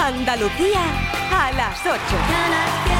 Andalucía a las 8.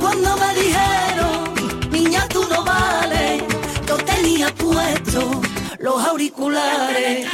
Cuando me dijeron, niña, tú no vales, yo tenía puesto los auriculares.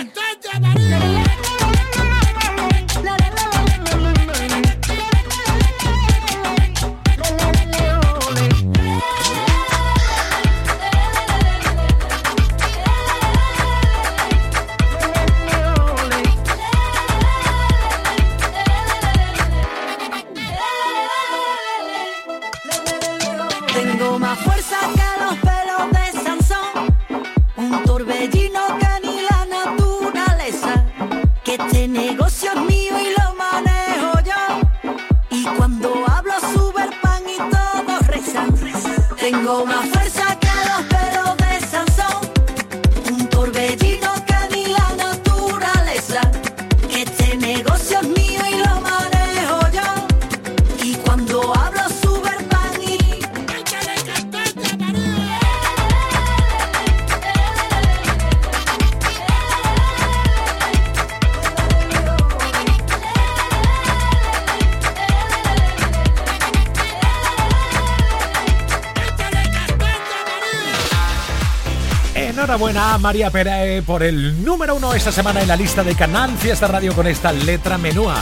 Enhorabuena a María Pérez por el número uno esta semana en la lista de Canal Fiesta Radio con esta letra menúa.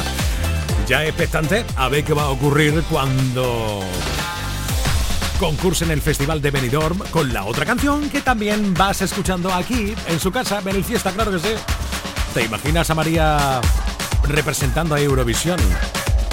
Ya expectante a ver qué va a ocurrir cuando concurse en el Festival de Benidorm con la otra canción que también vas escuchando aquí en su casa, en el Fiesta, claro que sí. ¿Te imaginas a María representando a Eurovisión?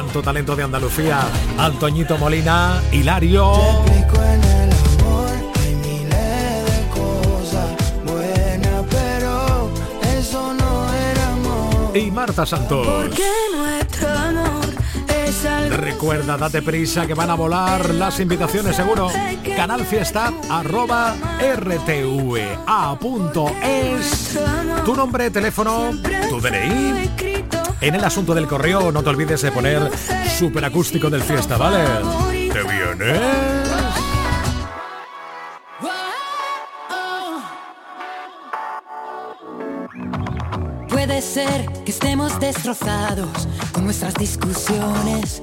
Cuánto talento de Andalucía. Antoñito Molina, Hilario. Y Marta Santos. Porque nuestro amor es algo Recuerda, date prisa que van a volar las invitaciones seguro. Canal Fiesta arroba rtva.es. Tu nombre, teléfono, tu DNI. En el asunto del correo no te olvides de poner superacústico del fiesta, ¿vale? ¿Te vienes? Puede ser que estemos destrozados con nuestras discusiones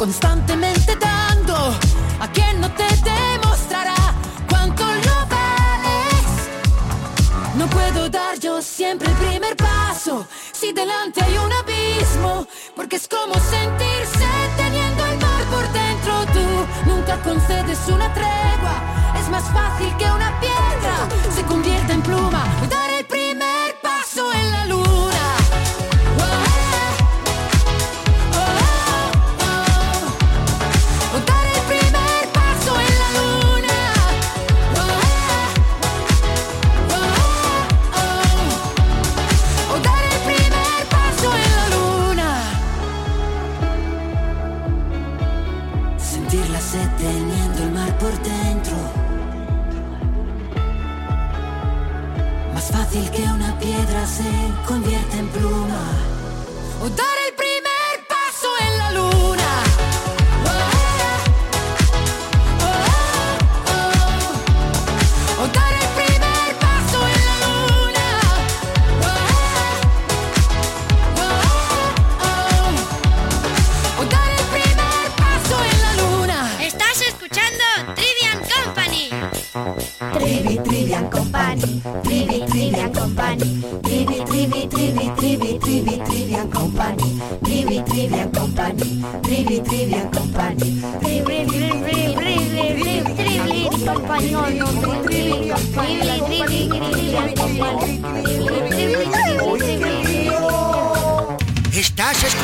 constantemente dando a quien no te demostrará cuánto lo vales. No puedo dar yo siempre el primer paso si delante hay un abismo, porque es como sentirse teniendo el mar por dentro. Tú nunca concedes una tregua, es más fácil que una piedra se convierta en pluma.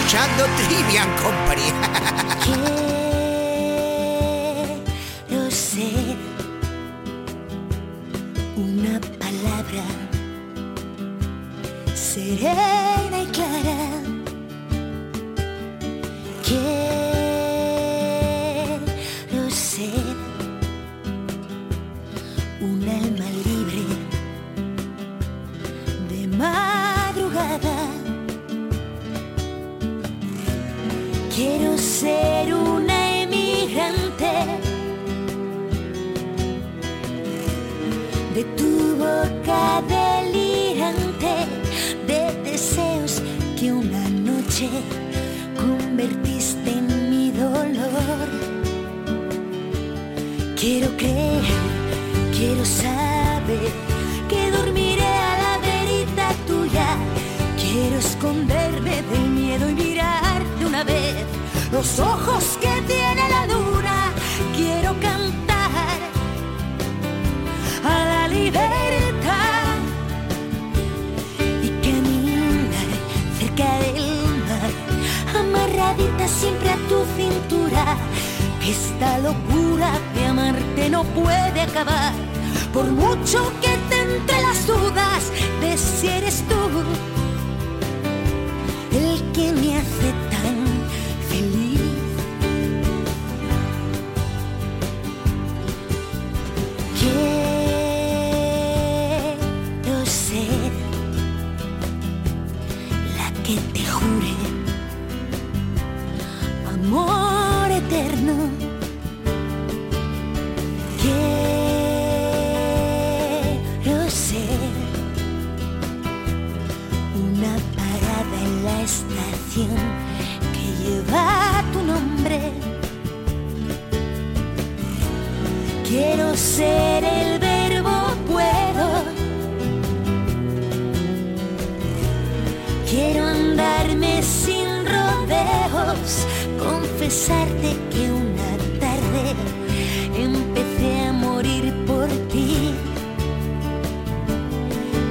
escuchando Trivian Company. siempre a tu cintura. que Esta locura de amarte no puede acabar, por mucho que te entre las dudas de si eres tú el que me hace que lleva tu nombre. Quiero ser el verbo puedo. Quiero andarme sin rodeos, confesarte que una tarde empecé a morir por ti.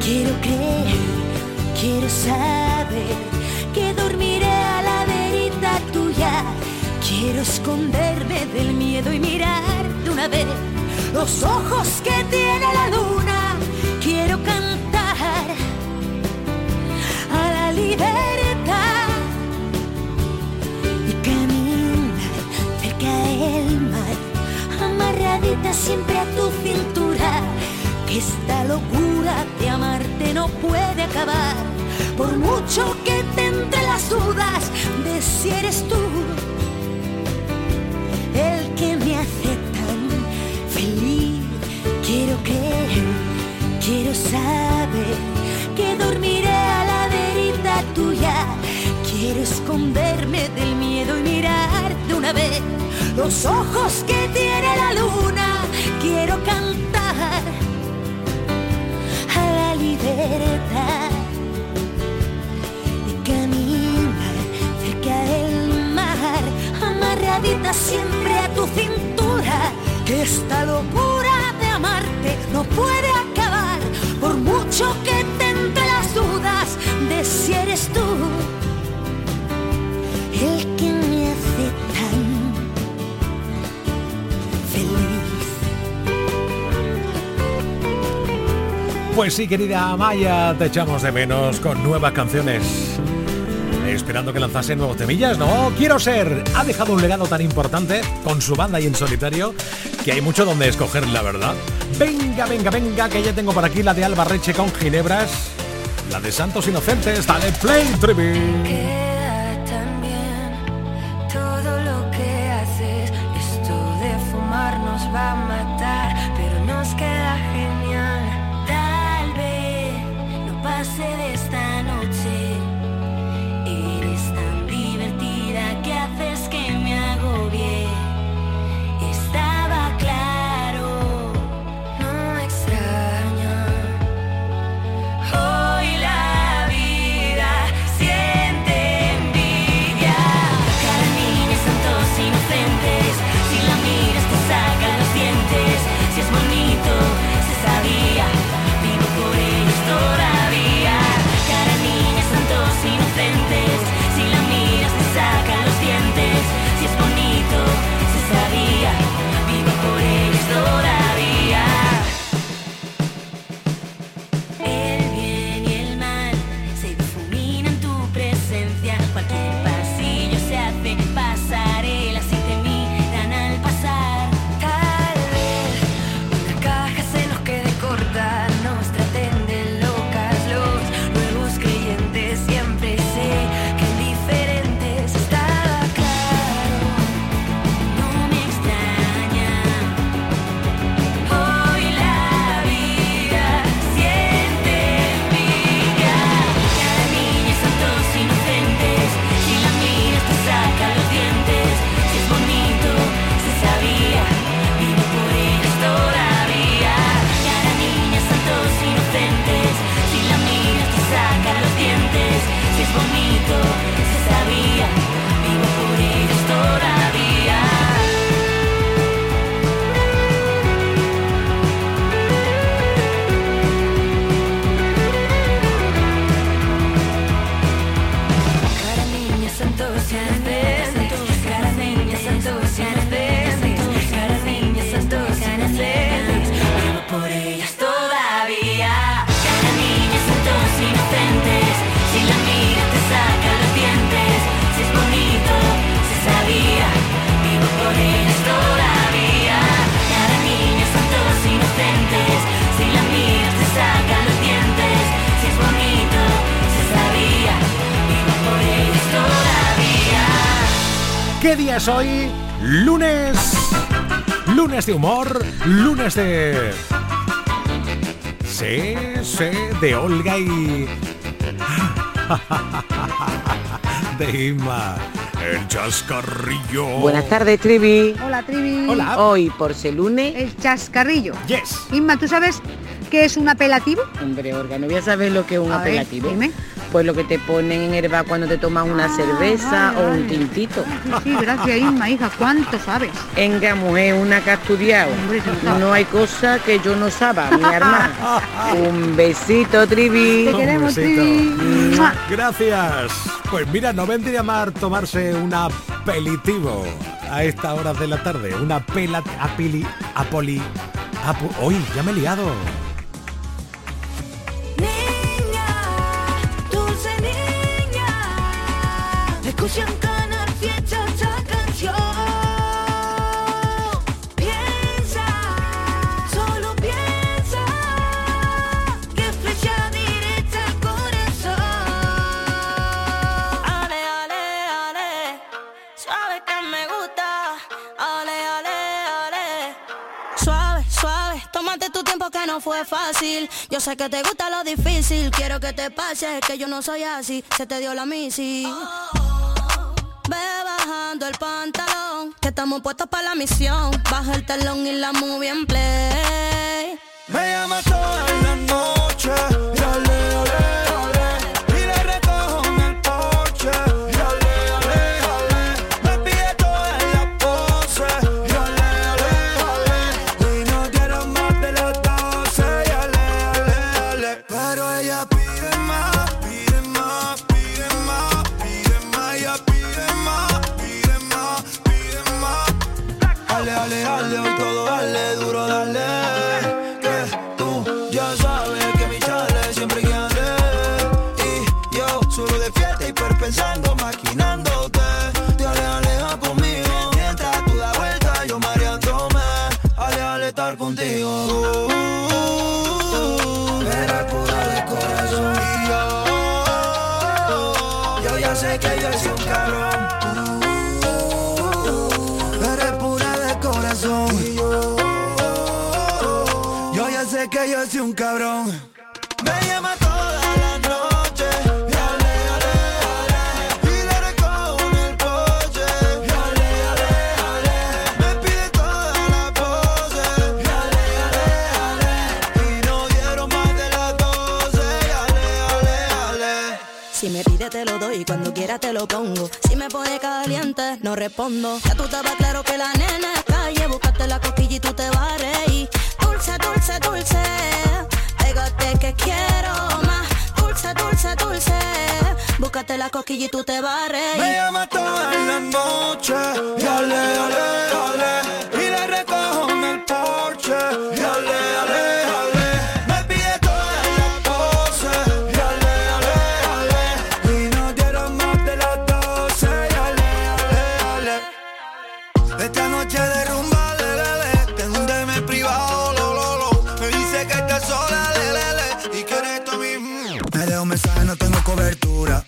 Quiero creer, quiero saber que dormiré Quiero esconderme del miedo y mirar de una vez los ojos que tiene la luna. Quiero cantar a la libertad y caminar cerca del mar, amarradita siempre a tu cintura. Que esta locura de amarte no puede acabar, por mucho que te entre las dudas de si eres tú Quiero creer, quiero saber que dormiré a la verita tuya. Quiero esconderme del miedo y mirar de una vez los ojos que tiene la luna. Quiero cantar a la libertad y caminar cerca del mar, amarradita siempre a tu cintura. Que esta locura amarte no puede acabar, por mucho que te las dudas de si eres tú el que me hace tan feliz. Pues sí, querida Amaya, te echamos de menos con nuevas canciones. Esperando que lanzase nuevos temillas, no quiero ser. Ha dejado un legado tan importante con su banda y en solitario que hay mucho donde escoger, la verdad. Venga, venga, venga, que ya tengo por aquí la de Albarreche con Ginebras, la de Santos Inocentes, la de Play Tribute. Es hoy? Lunes. Lunes de humor, lunes de Sí, sí, de Olga y... de Inma. El chascarrillo. Buenas tardes, Trivi. Hola, Trivi. Hola. Hoy, por ser lunes... El chascarrillo. Yes. Inma, ¿tú sabes qué es un apelativo? Hombre, Olga, no voy a saber lo que es un A ver, apelativo. dime. Pues lo que te ponen en bar cuando te tomas una Ah, cerveza vale, o un tintito. Sí, sí, gracias, Inma, hija. ¿Cuánto sabes? Enga, mujer, una que ha estudiado. Hombre. No hay cosa que yo no saba, mi hermana. Un besito, Trivi. Te queremos, Un besito. Trivi. Gracias. Pues mira, no vendría mal tomarse un apelitivo a esta hora de la tarde. Una pela apili apoli apu- Uy, ya me he liado. Yo sé que te gusta lo difícil, quiero que te pase, que yo no soy así, se te dio la misi. Ve bajando el pantalón, que estamos puestos para la misión. Baja el telón y la movie en play. Me llama toda la noche te lo pongo. Si me pone caliente, no respondo. Ya tú estabas claro que la nena es calle, buscaste la cosquilla y tú te vas a. Dulce, dulce, dulce, pégate que quiero más. Dulce, dulce, dulce, búscate la cosquilla y tú te vas a Me reír. llama toda la noche y ale, ale, ale Y le recojo en el porche y ale, ale,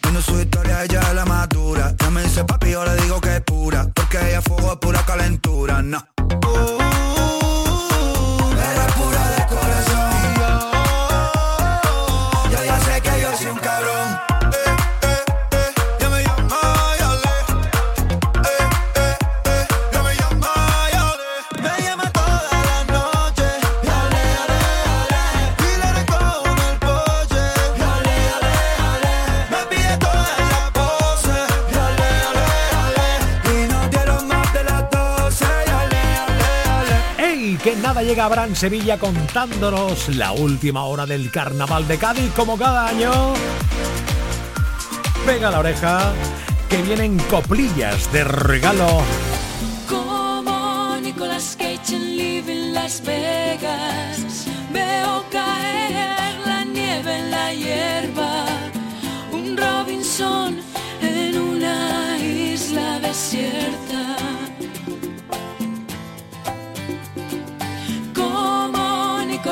Viendo su historia, ella es la madura. Ya me dice papi, yo le digo que es pura. Porque ella fuego es pura calentura, no llega Abraham Sevilla contándonos la última hora del carnaval de Cádiz como cada año. Pega la oreja que vienen coplillas de regalo. Como Nicolas Cage en Living Las Vegas, veo caer la nieve en la hierba, un Robinson en una isla desierta.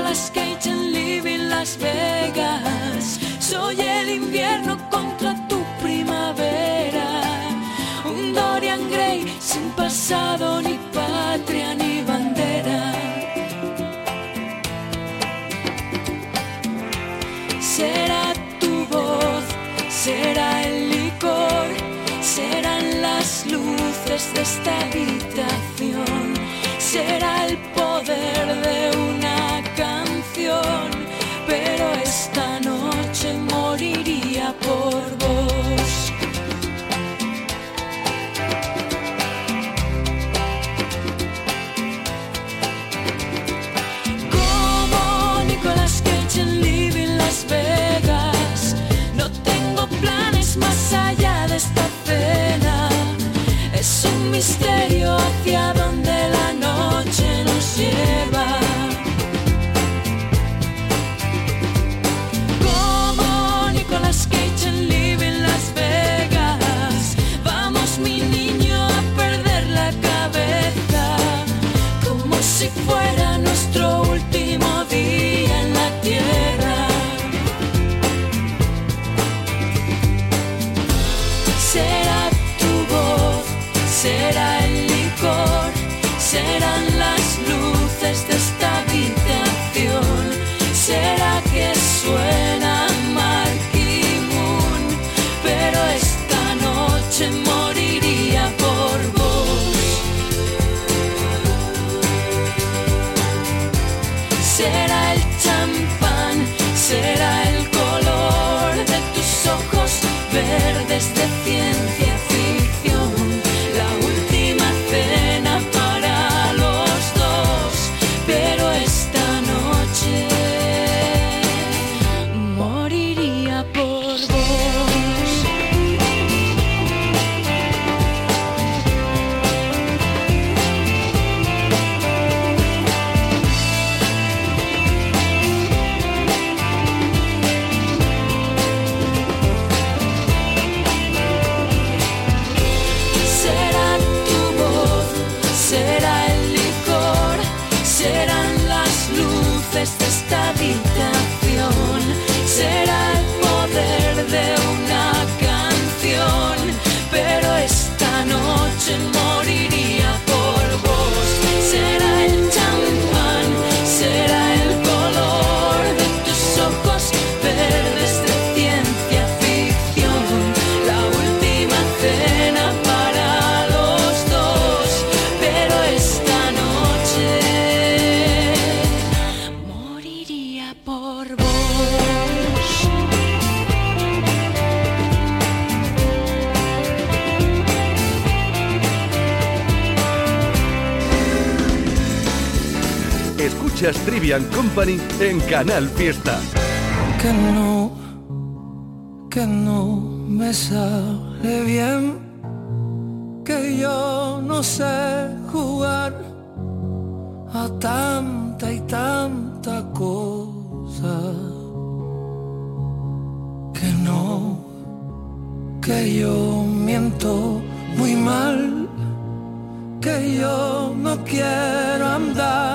Las skate and live in Las Vegas. Soy el invierno contra tu primavera. Un Dorian Gray sin pasado, ni patria, ni bandera. Será tu voz, será el licor, serán las luces de esta vida misterio hacia Trivian Company en Canal Fiesta. Que no, que no me sale bien, que yo no sé jugar a tanta y tanta cosa. Que no, que yo miento muy mal, que yo no quiero andar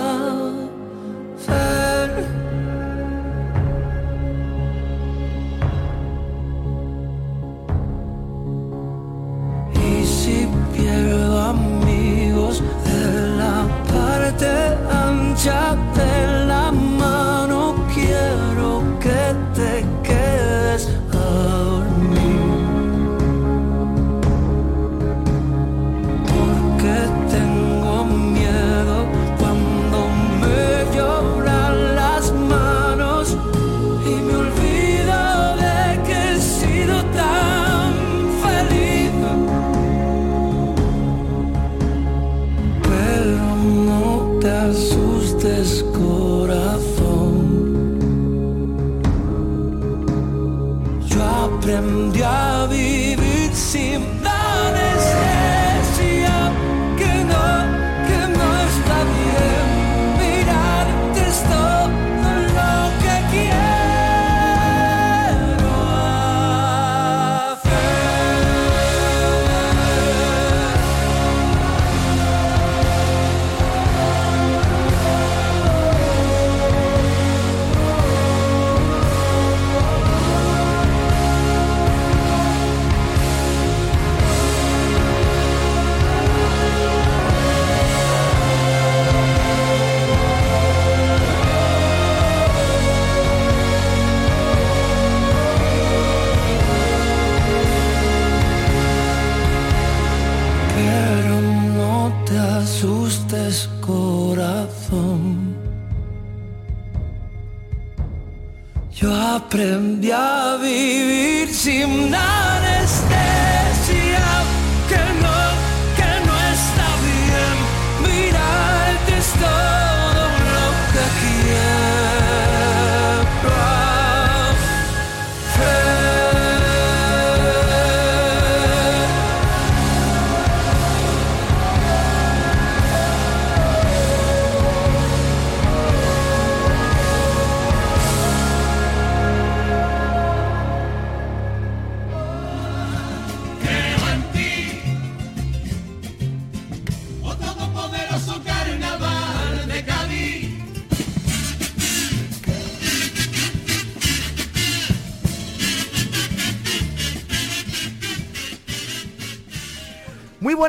I'm dropping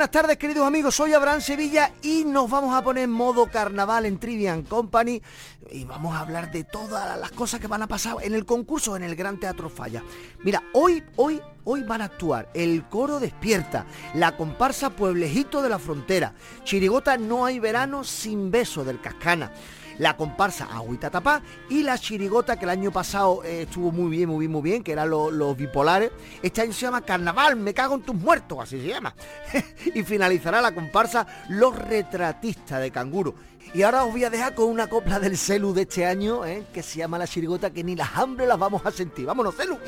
buenas tardes queridos amigos, soy Abraham Sevilla y nos vamos a poner en modo carnaval en Trivian Company y vamos a hablar de todas las cosas que van a pasar en el concurso en el Gran Teatro Falla. Mira, hoy, hoy, hoy van a actuar el coro Despierta, la comparsa Pueblejito de la Frontera, Chirigota No hay verano sin beso del Cascana la comparsa Agüita Tapá y la chirigota que el año pasado eh, estuvo muy bien, muy bien, muy bien, que eran los, los bipolares. Este año se llama Carnaval, me cago en tus muertos, así se llama. y finalizará la comparsa Los Retratistas de Canguro. Y ahora os voy a dejar con una copla del celu de este año, eh, que se llama La Chirigota, que ni las hambre las vamos a sentir. Vámonos, celu.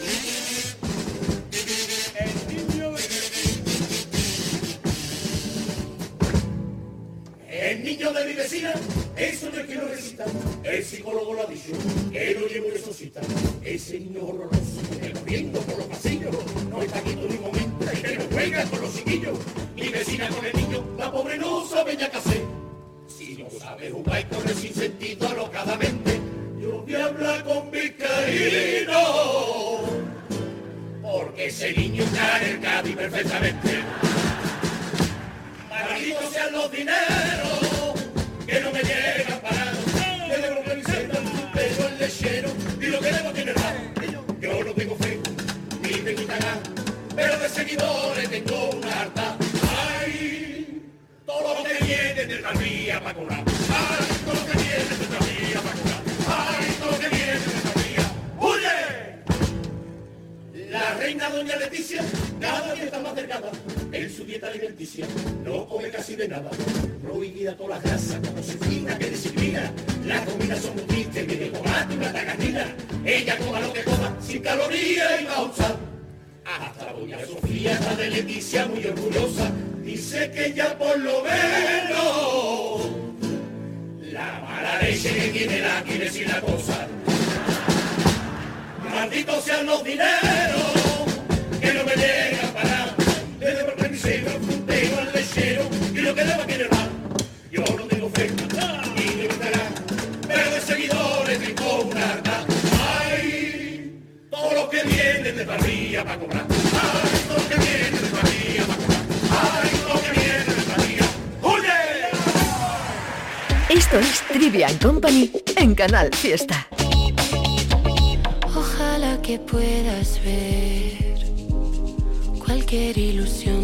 El niño de mi vecina, eso no es que lo recita. El psicólogo lo ha dicho, que lo llevo resucita. Ese niño horroroso, corriendo por los pasillos, no está quieto ni momento, y que no juega con los chiquillos. Mi vecina con el niño, la pobre no sabe ya qué hacer. Si no sabe jugar y corre sin sentido alocadamente, yo voy a hablar con Vizcaíno. Porque ese niño está en el Cádiz perfectamente. Malditos sean los dineros pero el lechero y lo que debo tiene. Yo no tengo fe, ni me quitan nada, pero de seguidores tengo una harta. Ay, todo lo que viene de Tranvía para cobrar. Ay, todo lo que viene de Tranvía para cobrar. Ay, todo lo que viene de Tranvía. ¡Huye! La reina doña Leticia cada día está más delgada en su dieta alimenticia. No come casi de nada. Prohibida toda la grasa, como se fina que disciplina. Las comidas son muy tristes, viene y una tagatina. Ella coma lo que coma, sin calorías y a usar. Hasta doña Sofía está de Leticia muy orgullosa. Dice que ya por lo menos la mala leche que tiene la quiere sin la cosa. Malditos sean los dineros que no me llegan al lechero y lo que deba quiere dar. Yo no tengo fe y me gustará, pero de seguidores tengo una harta. Ay, todo lo que viene de parrilla para cobrar. Ay, todo lo que viene de parrilla para cobrar. Ay, todo lo que viene de parrilla. ¡Oye! Esto es Trivian Company en Canal Fiesta. Ojalá que puedas ver cualquier ilusión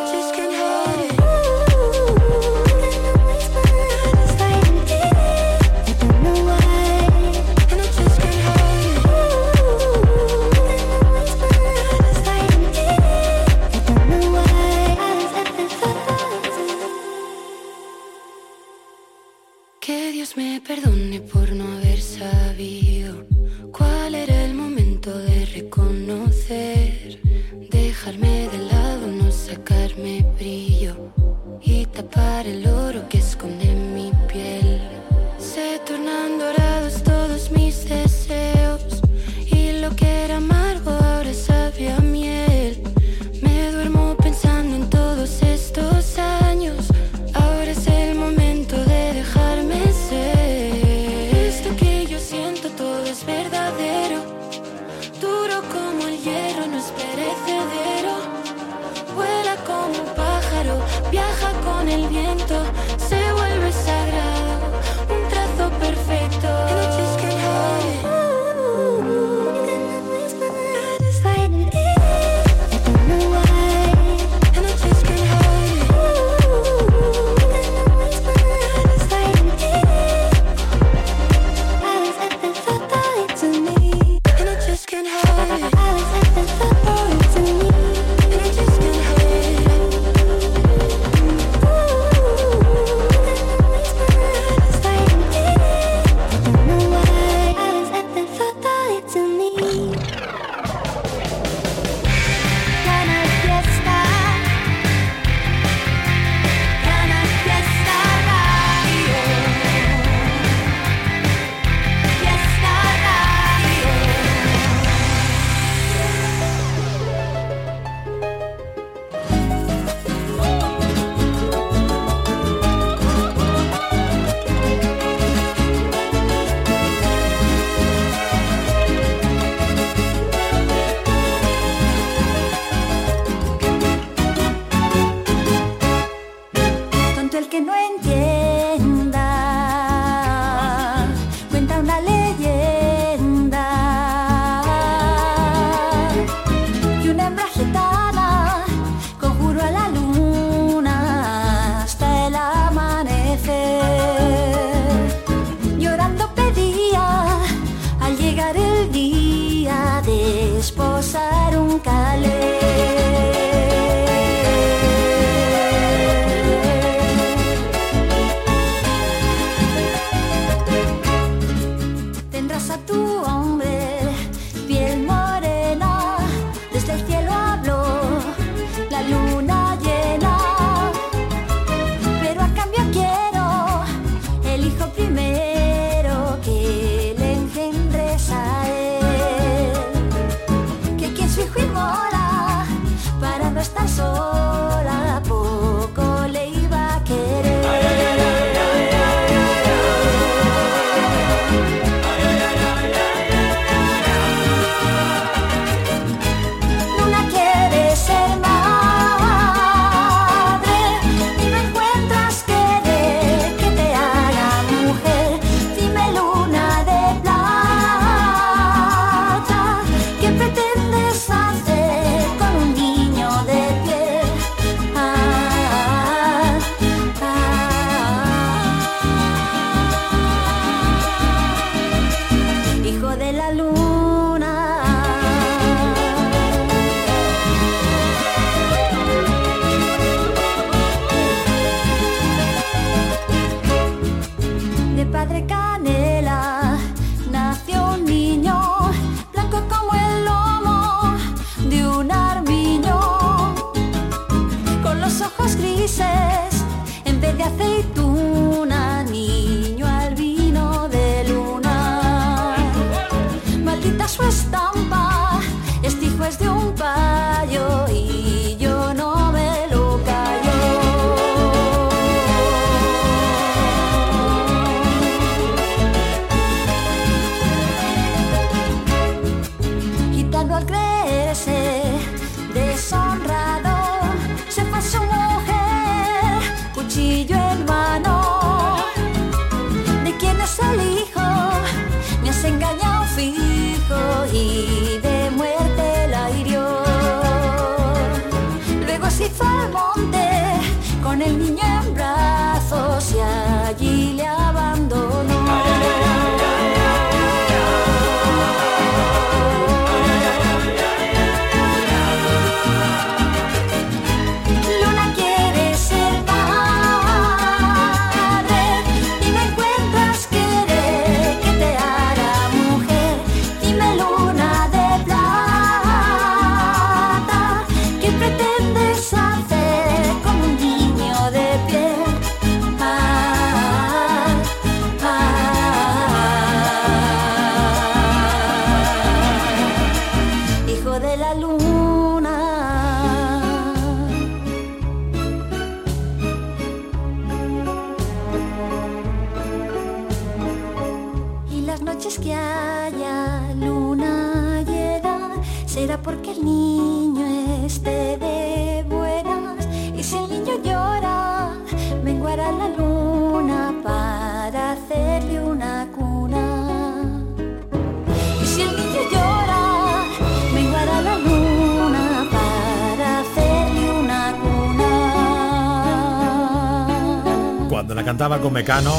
Mecano.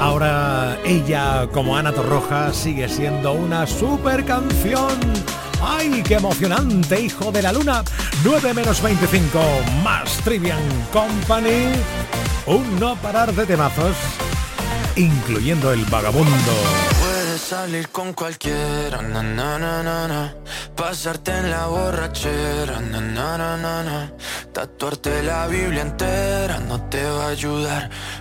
Ahora ella, como Ana Torroja, sigue siendo una super canción. ¡Ay, qué emocionante, hijo de la luna! 9 menos 25, más Trivian Company. Un no parar de temazos, incluyendo el vagabundo. Puedes salir con cualquiera, na, na, na, pasarte en la borrachera, tatuarte la Biblia entera no te va a ayudar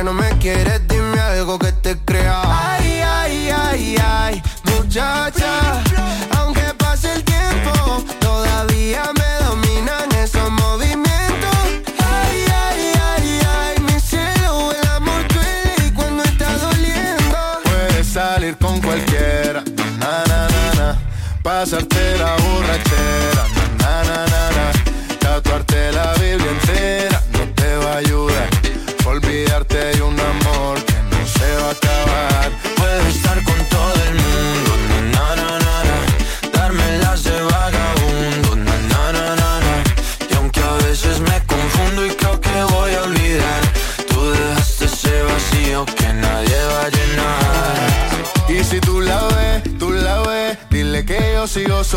Que no me quieres, dime algo que te crea. Ay, ay, ay, ay, muchacha.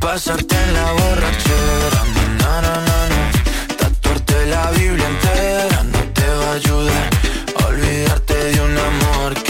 Pasarte en la borrachera, na, na, na, na, tatuarte la Biblia entera no te va a ayudar olvidarte de un amor que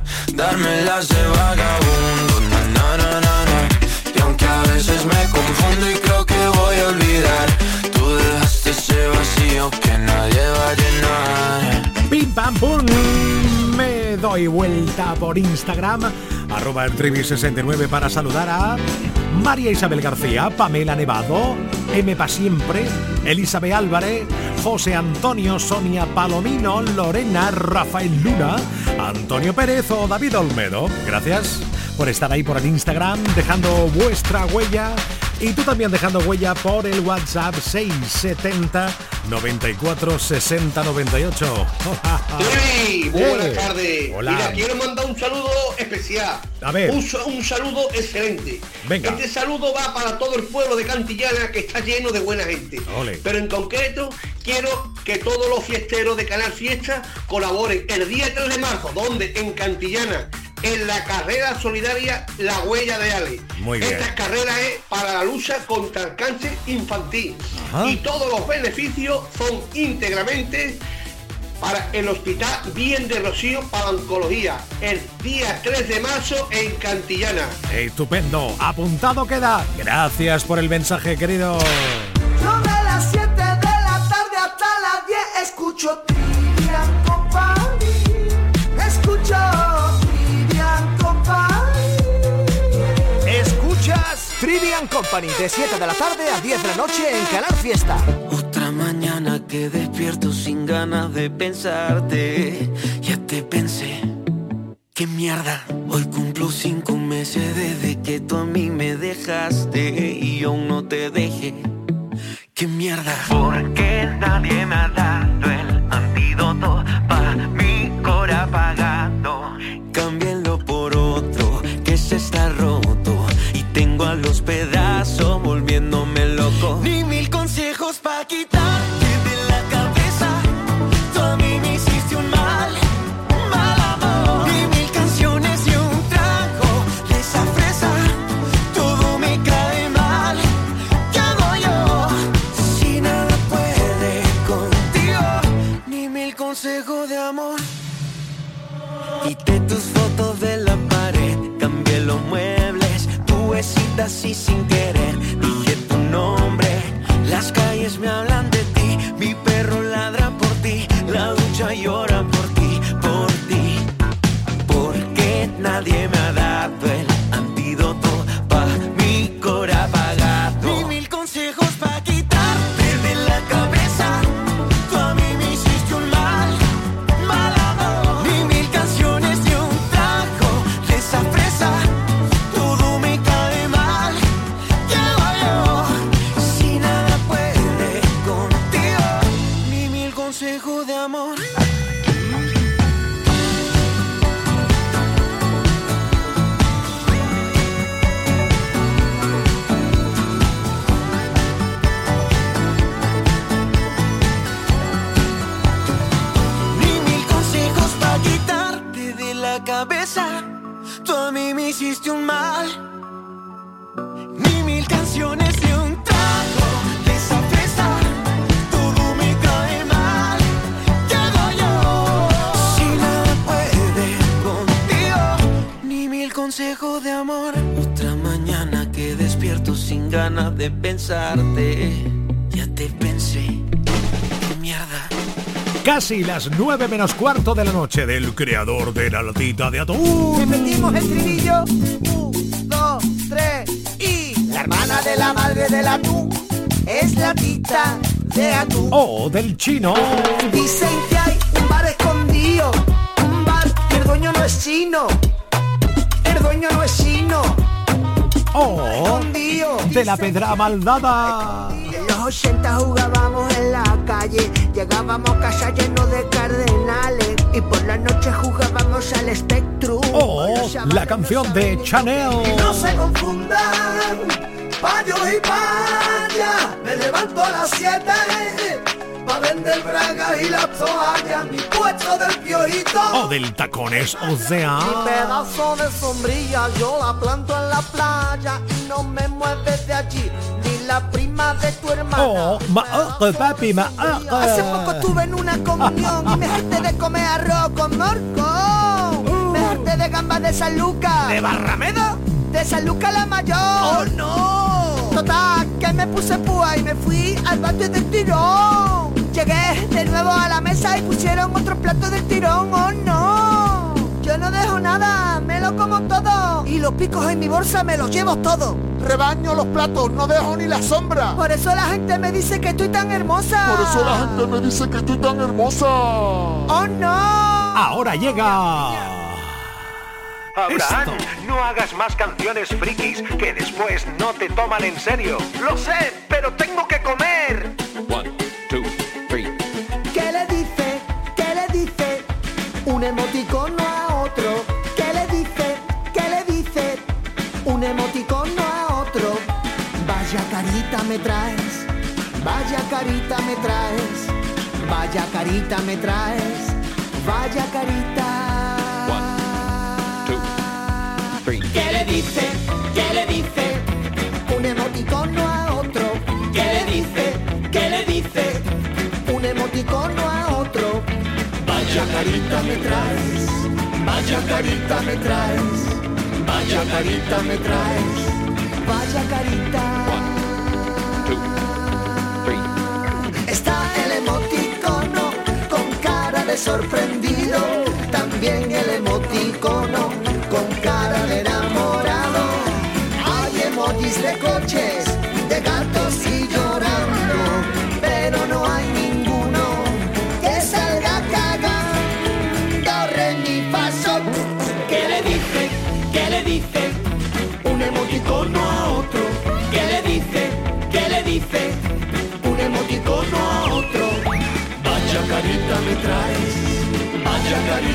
Darme las vagabundo, na na na na. Y aunque a veces me confundo y creo que voy a olvidar, Pim pam pum. Me doy vuelta por Instagram, arroba el trivi69 para saludar a María Isabel García, Pamela Nevado, M pa siempre, Elizabeth Álvarez, José Antonio, Sonia Palomino, Lorena, Rafael Luna, Antonio Pérez o David Olmedo. Gracias por estar ahí por el Instagram, dejando vuestra huella y tú también dejando huella por el WhatsApp 670 94 60 98. Luis, muy buenas tardes. hola. Mira, quiero mandar un saludo especial. A ver. Un, sa- un saludo excelente. Venga. Este saludo va para todo el pueblo de Cantillana que está lleno de buena gente. Ole. Pero en concreto quiero que todos los fiesteros de Canal Fiesta colaboren el día 3 de marzo, donde en Cantillana, en la carrera solidaria La Huella de Ale. Muy bien. Esta carrera es para la lucha contra el cáncer infantil. Ajá. Y todos los beneficios son íntegramente para el Hospital Bien de Rocío para Oncología, el día 3 de marzo en Cantillana. Estupendo, apuntado queda. Gracias por el mensaje, querido. Company de 7 de la tarde a 10 de la noche en Canal Fiesta. Otra mañana que despierto sin ganas de pensarte. Ya te pensé. Qué mierda. Hoy cumplo cinco meses desde que tú a mí me dejaste y aún no te dejé. Qué mierda. Porque nadie me ha dado Casi las 9 menos cuarto de la noche del creador de la latita de atún. Repetimos el estribillo. Un, dos, tres y. La hermana de la madre del atún es la tita de atún. O del chino. Dicen que hay un bar escondido. Un bar que el dueño no es chino. El dueño no es chino. O Escondido. de la pedra maldada. En los 80 jugábamos en la calle, llegábamos a casa llenos de cardenales y por la noche jugábamos al Spectrum. O la canción de Chanel. No se confundan, payos y payas, me levanto a las 7 pa' vender bragas y las toallas, mi puesto del piojito. O del tacones, o sea. Mi pedazo de sombrilla yo la planto en la playa y no me mueves de allí la prima de tu hermana. Oh, ma, oh, papi, ma, oh, Hace poco estuve en una comunión y me harté de comer arroz con morco. Me harté de gambas de San Lucas. ¿De Barrameda? De San Lucas la mayor. ¡Oh, no! Total, que me puse púa y me fui al patio del tirón. Llegué de nuevo a la mesa y pusieron otro plato del tirón. ¡Oh, no! Yo no dejo nada, me lo como todo. Y los picos en mi bolsa me los llevo todo. Rebaño los platos, no dejo ni la sombra. Por eso la gente me dice que estoy tan hermosa. Por eso la gente me dice que estoy tan hermosa. ¡Oh, no! Ahora llega. Abraham, no hagas más canciones frikis que después no te toman en serio. Lo sé, pero tengo que comer. One, two, three. ¿Qué le dice? ¿Qué le dice? Un emoticono a otro. ¿Qué le dice? ¿Qué le dice? Un emoticono a otro. Vaya carita me traes. Vaya carita me traes. Vaya carita me traes. Vaya carita. ¿Qué le dice? ¿Qué le dice? Un emoticono a otro. ¿Qué le dice? ¿Qué le dice? Un emoticono a otro. me traes, vaya carita me traes, vaya carita me traes, vaya carita. Está el emoticono con cara de sorprendido, también el emoticono con cara de enamorado. Hay emojis de coches, de gatos y llorando,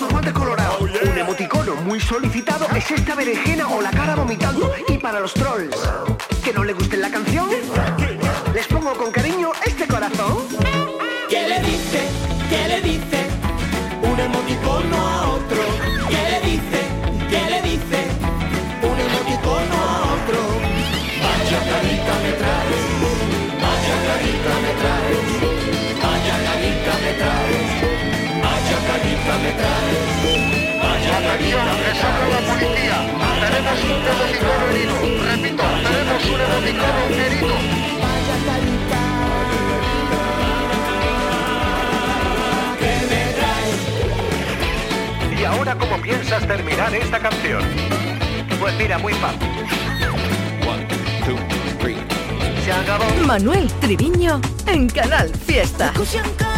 guantes colorados. Un emoticono muy solicitado es esta berenjena o la cara vomitando. Y para los trolls que no le guste la canción, les pongo con cariño me traes, vaya carita me traes. la policía, tenemos un emoticono herido. Repito, tenemos un emoticono herido. Vaya carita. que me traes. ¿Y ahora cómo piensas terminar esta canción? Pues mira, muy fácil. Se acabó. Manuel Triviño en Canal Fiesta. Escuchan Canal Fiesta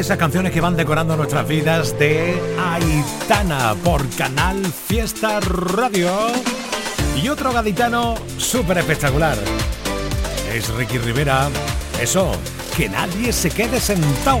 esas canciones que van decorando nuestras vidas de Aitana por Canal Fiesta Radio. Y otro gaditano súper espectacular. Es Ricky Rivera. Eso, que nadie se quede sentado.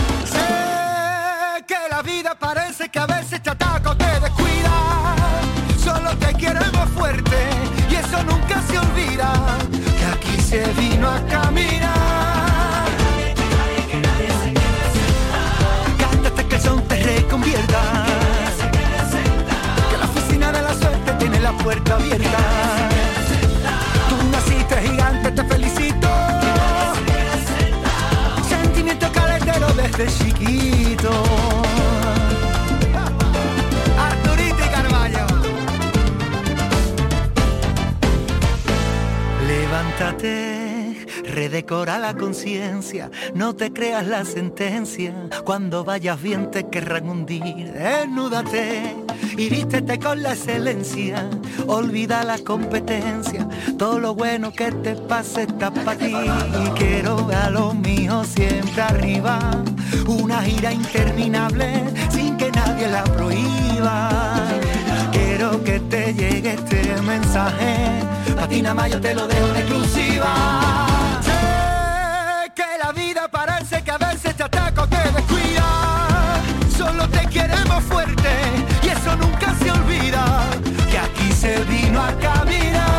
Vida parece que a veces te redecora la conciencia, no te creas la sentencia. Cuando vayas bien te querrán hundir. Desnúdate y vístete con la excelencia. Olvida la competencia, todo lo bueno que te pase está para ti. Y quiero ver a los míos siempre arriba. Una gira interminable sin que nadie la prohíba. Quiero que te llegue este mensaje. Patina más yo te lo dejo en exclusiva. Sé que a veces te ataca o te descuida. Solo te queremos fuerte y eso nunca se olvida. Que aquí se vino a caminar.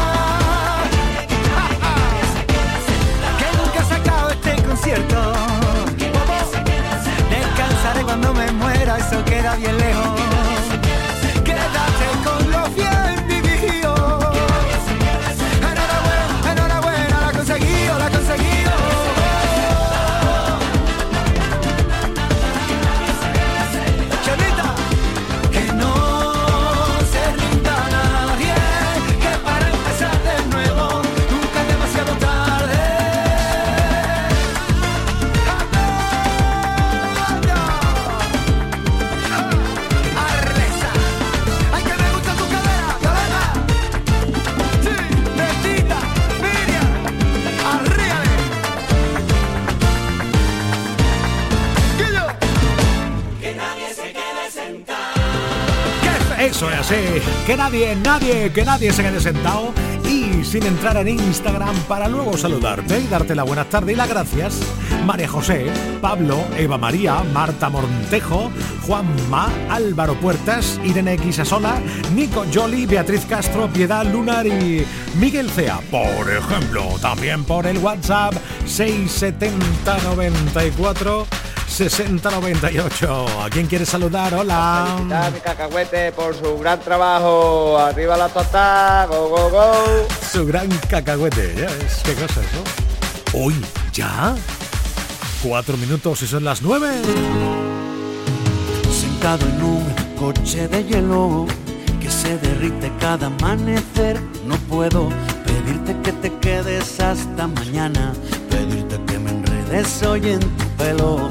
Que nadie, nadie, que nadie se quede sentado y sin entrar en Instagram para luego saludarte y darte la buenas tardes y las gracias. María José, Pablo, Eva María, Marta Montejo, Juanma, Álvaro Puertas, Irene Guisasola, Nico Jolly, Beatriz Castro, Piedad Lunar y Miguel Cea, por ejemplo. También por el WhatsApp 67094 6098. ¿A quién quieres saludar? Hola. Felicitar a mi cacahuete por su gran trabajo. Arriba la tota, go, go, go. Su gran cacahuete, ya qué cosas, ¿no? Hoy, ¿ya? Cuatro minutos y son las nueve. Sentado en un coche de hielo que se derrite cada amanecer, no puedo pedirte que te quedes hasta mañana, pedirte que me enredes hoy en tu pelo.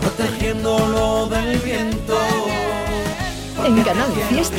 protegiéndolo del viento. En Canal Fiesta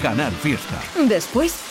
Canal Fiesta. Después,